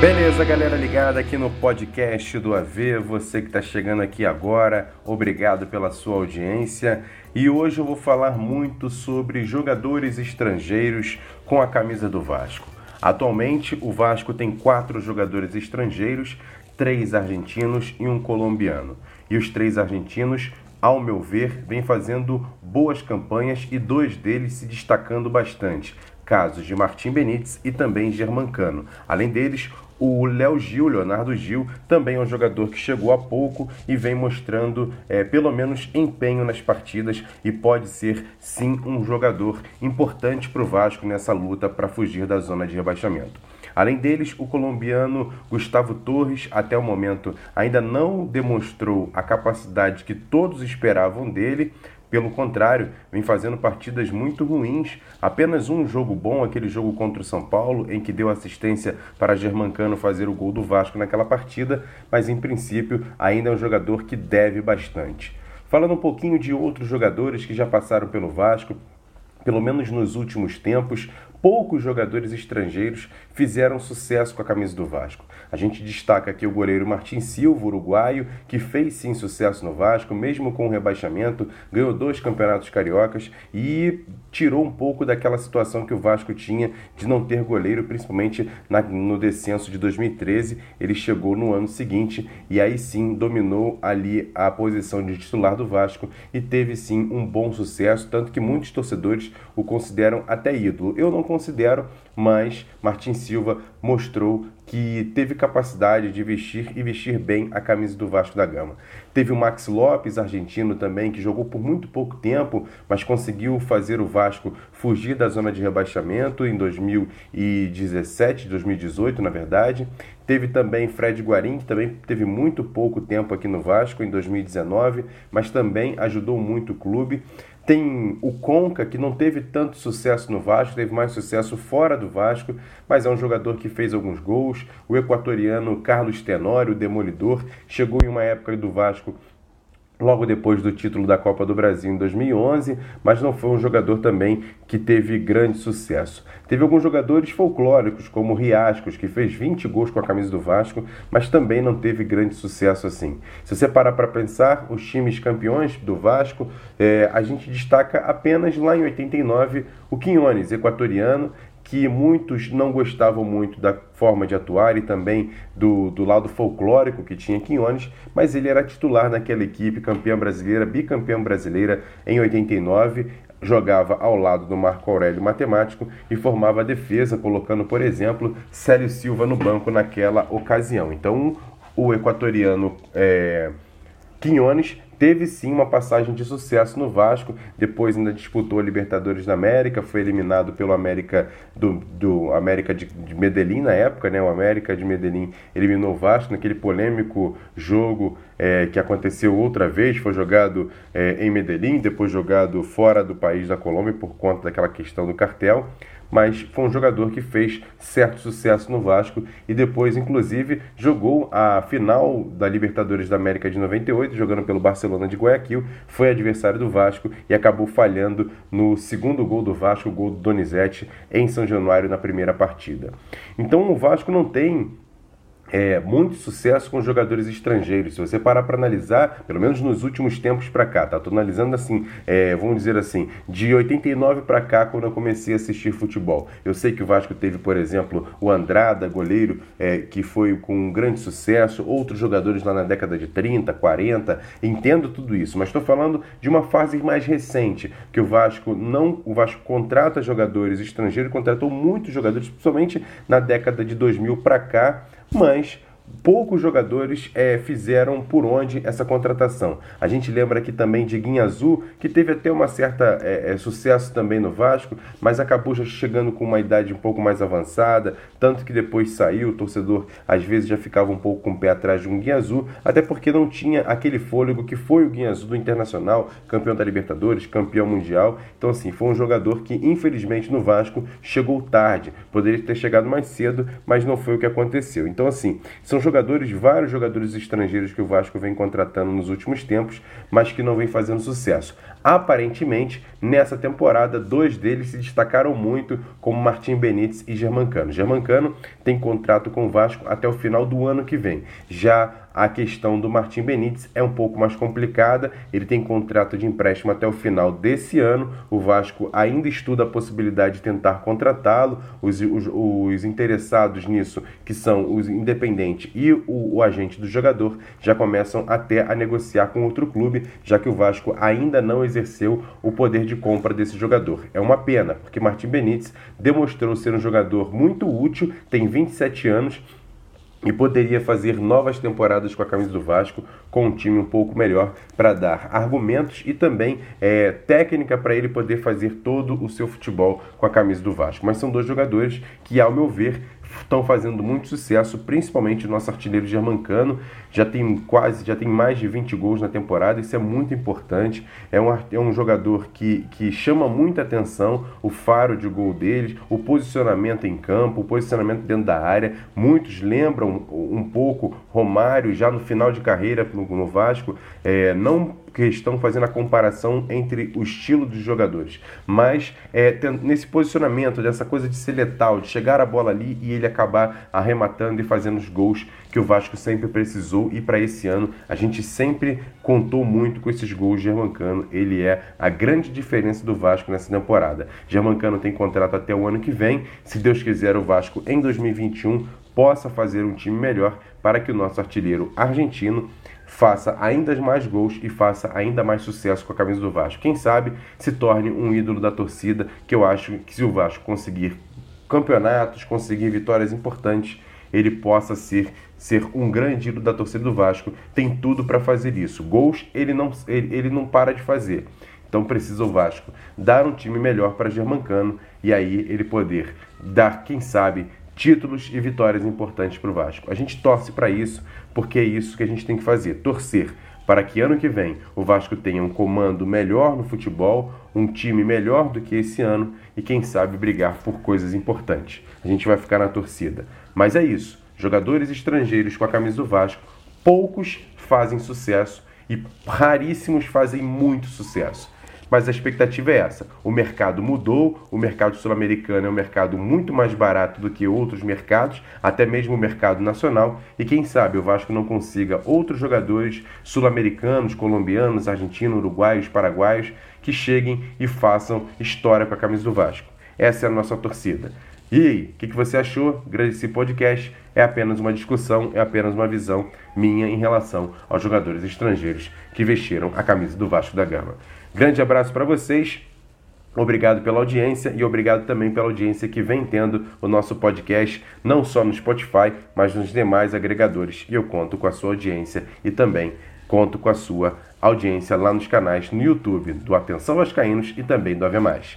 Beleza, galera ligada aqui no podcast do AV, você que está chegando aqui agora, obrigado pela sua audiência. E hoje eu vou falar muito sobre jogadores estrangeiros com a camisa do Vasco. Atualmente, o Vasco tem quatro jogadores estrangeiros, três argentinos e um colombiano. E os três argentinos, ao meu ver, vêm fazendo boas campanhas e dois deles se destacando bastante casos de Martim Benítez e também Germancano. Além deles, o Léo Gil, Leonardo Gil, também é um jogador que chegou há pouco e vem mostrando é, pelo menos empenho nas partidas e pode ser sim um jogador importante para o Vasco nessa luta para fugir da zona de rebaixamento. Além deles, o colombiano Gustavo Torres, até o momento, ainda não demonstrou a capacidade que todos esperavam dele, pelo contrário, vem fazendo partidas muito ruins. Apenas um jogo bom, aquele jogo contra o São Paulo, em que deu assistência para Germancano fazer o gol do Vasco naquela partida, mas em princípio ainda é um jogador que deve bastante. Falando um pouquinho de outros jogadores que já passaram pelo Vasco, pelo menos nos últimos tempos, poucos jogadores estrangeiros fizeram sucesso com a camisa do Vasco. A gente destaca aqui o goleiro Martin Silva, uruguaio, que fez sim sucesso no Vasco, mesmo com o rebaixamento, ganhou dois campeonatos cariocas e tirou um pouco daquela situação que o Vasco tinha de não ter goleiro, principalmente na, no descenso de 2013. Ele chegou no ano seguinte e aí sim dominou ali a posição de titular do Vasco e teve sim um bom sucesso, tanto que muitos torcedores o consideram até ídolo. Eu não considero, mas Martin Silva mostrou que teve capacidade de vestir e vestir bem a camisa do Vasco da Gama. Teve o Max Lopes, argentino também, que jogou por muito pouco tempo, mas conseguiu fazer o Vasco fugir da zona de rebaixamento em 2017, 2018, na verdade. Teve também Fred Guarim, que também teve muito pouco tempo aqui no Vasco em 2019, mas também ajudou muito o clube. Tem o Conca, que não teve tanto sucesso no Vasco, teve mais sucesso fora do Vasco, mas é um jogador que fez alguns gols. O equatoriano Carlos Tenório, o demolidor, chegou em uma época do Vasco logo depois do título da Copa do Brasil em 2011, mas não foi um jogador também que teve grande sucesso. Teve alguns jogadores folclóricos, como Riascos, que fez 20 gols com a camisa do Vasco, mas também não teve grande sucesso assim. Se você parar para pensar, os times campeões do Vasco, é, a gente destaca apenas lá em 89 o Quinones, equatoriano, que muitos não gostavam muito da forma de atuar e também do, do lado folclórico que tinha Quinones, mas ele era titular naquela equipe, campeã brasileira, bicampeã brasileira em 89, jogava ao lado do Marco Aurélio Matemático e formava a defesa, colocando, por exemplo, Célio Silva no banco naquela ocasião. Então, o equatoriano é, Quinones teve sim uma passagem de sucesso no Vasco, depois ainda disputou a Libertadores da América, foi eliminado pelo América do, do América de, de Medellín na época, né? O América de Medellín eliminou o Vasco naquele polêmico jogo é, que aconteceu outra vez, foi jogado é, em Medellín, depois jogado fora do país da Colômbia por conta daquela questão do cartel mas foi um jogador que fez certo sucesso no Vasco e depois, inclusive, jogou a final da Libertadores da América de 98, jogando pelo Barcelona de Guayaquil, foi adversário do Vasco e acabou falhando no segundo gol do Vasco, o gol do Donizete, em São Januário na primeira partida. Então o Vasco não tem é, muito sucesso com jogadores estrangeiros. Se você parar para analisar, pelo menos nos últimos tempos para cá, tá? Tô analisando assim, é, vamos dizer assim, de 89 para cá, quando eu comecei a assistir futebol. Eu sei que o Vasco teve, por exemplo, o Andrada, goleiro, é, que foi com um grande sucesso, outros jogadores lá na década de 30, 40, entendo tudo isso, mas estou falando de uma fase mais recente, que o Vasco não, o Vasco contrata jogadores estrangeiros, contratou muitos jogadores, principalmente na década de 2000 para cá, mas poucos jogadores é, fizeram por onde essa contratação. A gente lembra aqui também de Guinha Azul, que teve até uma certa é, é, sucesso também no Vasco, mas acabou já chegando com uma idade um pouco mais avançada, tanto que depois saiu, o torcedor às vezes já ficava um pouco com o pé atrás de um Guinha Azul, até porque não tinha aquele fôlego que foi o Guinha Azul do Internacional, campeão da Libertadores, campeão mundial. Então assim, foi um jogador que infelizmente no Vasco chegou tarde, poderia ter chegado mais cedo, mas não foi o que aconteceu. Então assim, são São jogadores, vários jogadores estrangeiros que o Vasco vem contratando nos últimos tempos, mas que não vem fazendo sucesso. Aparentemente, nessa temporada, dois deles se destacaram muito, como Martim Benítez e Germancano. Germancano tem contrato com o Vasco até o final do ano que vem. Já a questão do Martim Benítez é um pouco mais complicada. Ele tem contrato de empréstimo até o final desse ano. O Vasco ainda estuda a possibilidade de tentar contratá-lo. Os, os, os, interessados nisso, que são os independentes e o, o, agente do jogador, já começam até a negociar com outro clube, já que o Vasco ainda não exerceu o poder de compra desse jogador. É uma pena, porque Martim Benítez demonstrou ser um jogador muito útil, tem 27 anos e poderia fazer novas temporadas com a camisa do Vasco, com um time um pouco melhor para dar argumentos e também é, técnica para ele poder fazer todo o seu futebol com a camisa do Vasco. Mas são dois jogadores que, ao meu ver, estão fazendo muito sucesso, principalmente o nosso artilheiro germancano, já tem quase, já tem mais de 20 gols na temporada, isso é muito importante, é um, é um jogador que, que chama muita atenção, o faro de gol deles, o posicionamento em campo, o posicionamento dentro da área, muitos lembram um pouco Romário já no final de carreira no, no Vasco, é, não que estão fazendo a comparação entre o estilo dos jogadores, mas é, nesse posicionamento, dessa coisa de ser letal, de chegar a bola ali e ele acabar arrematando e fazendo os gols que o Vasco sempre precisou e para esse ano a gente sempre contou muito com esses gols de Germancano. Ele é a grande diferença do Vasco nessa temporada. Germancano tem contrato até o ano que vem. Se Deus quiser, o Vasco em 2021 possa fazer um time melhor para que o nosso artilheiro argentino faça ainda mais gols e faça ainda mais sucesso com a camisa do Vasco. Quem sabe se torne um ídolo da torcida, que eu acho que se o Vasco conseguir campeonatos, conseguir vitórias importantes, ele possa ser, ser um grande ídolo da torcida do Vasco. Tem tudo para fazer isso. Gols ele não, ele, ele não para de fazer. Então precisa o Vasco dar um time melhor para Germancano e aí ele poder dar, quem sabe, títulos e vitórias importantes para o Vasco. A gente torce para isso, porque é isso que a gente tem que fazer, torcer para que ano que vem o Vasco tenha um comando melhor no futebol, um time melhor do que esse ano e quem sabe brigar por coisas importantes. A gente vai ficar na torcida. Mas é isso. Jogadores estrangeiros com a camisa do Vasco, poucos fazem sucesso e raríssimos fazem muito sucesso mas a expectativa é essa. O mercado mudou, o mercado sul-americano é um mercado muito mais barato do que outros mercados, até mesmo o mercado nacional, e quem sabe o Vasco não consiga outros jogadores sul-americanos, colombianos, argentinos, uruguaios, paraguaios que cheguem e façam história com a camisa do Vasco. Essa é a nossa torcida. E aí, o que, que, você achou? Esse podcast é apenas uma discussão, é apenas uma visão minha em relação aos jogadores estrangeiros que vestiram a camisa do Vasco da Gama. Grande abraço para vocês. Obrigado pela audiência e obrigado também pela audiência que vem tendo o nosso podcast, não só no Spotify, mas nos demais agregadores. E eu conto com a sua audiência e também conto com a sua audiência lá nos canais no YouTube do Atenção Vascaínos e também do Ave Mais.